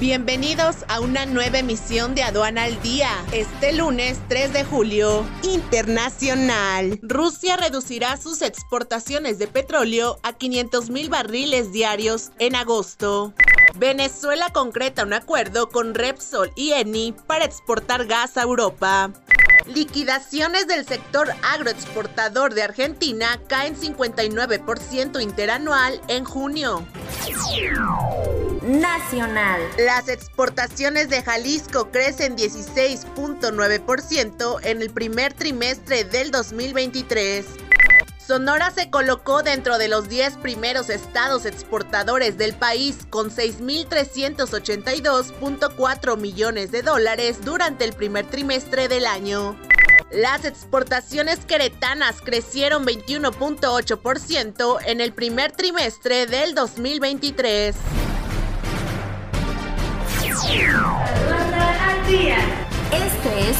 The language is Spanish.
Bienvenidos a una nueva emisión de Aduana al Día. Este lunes 3 de julio, internacional. Rusia reducirá sus exportaciones de petróleo a 500 mil barriles diarios en agosto. Venezuela concreta un acuerdo con Repsol y Eni para exportar gas a Europa. Liquidaciones del sector agroexportador de Argentina caen 59% interanual en junio. Nacional. Las exportaciones de Jalisco crecen 16.9% en el primer trimestre del 2023. Sonora se colocó dentro de los 10 primeros estados exportadores del país con 6.382.4 millones de dólares durante el primer trimestre del año. Las exportaciones queretanas crecieron 21.8% en el primer trimestre del 2023.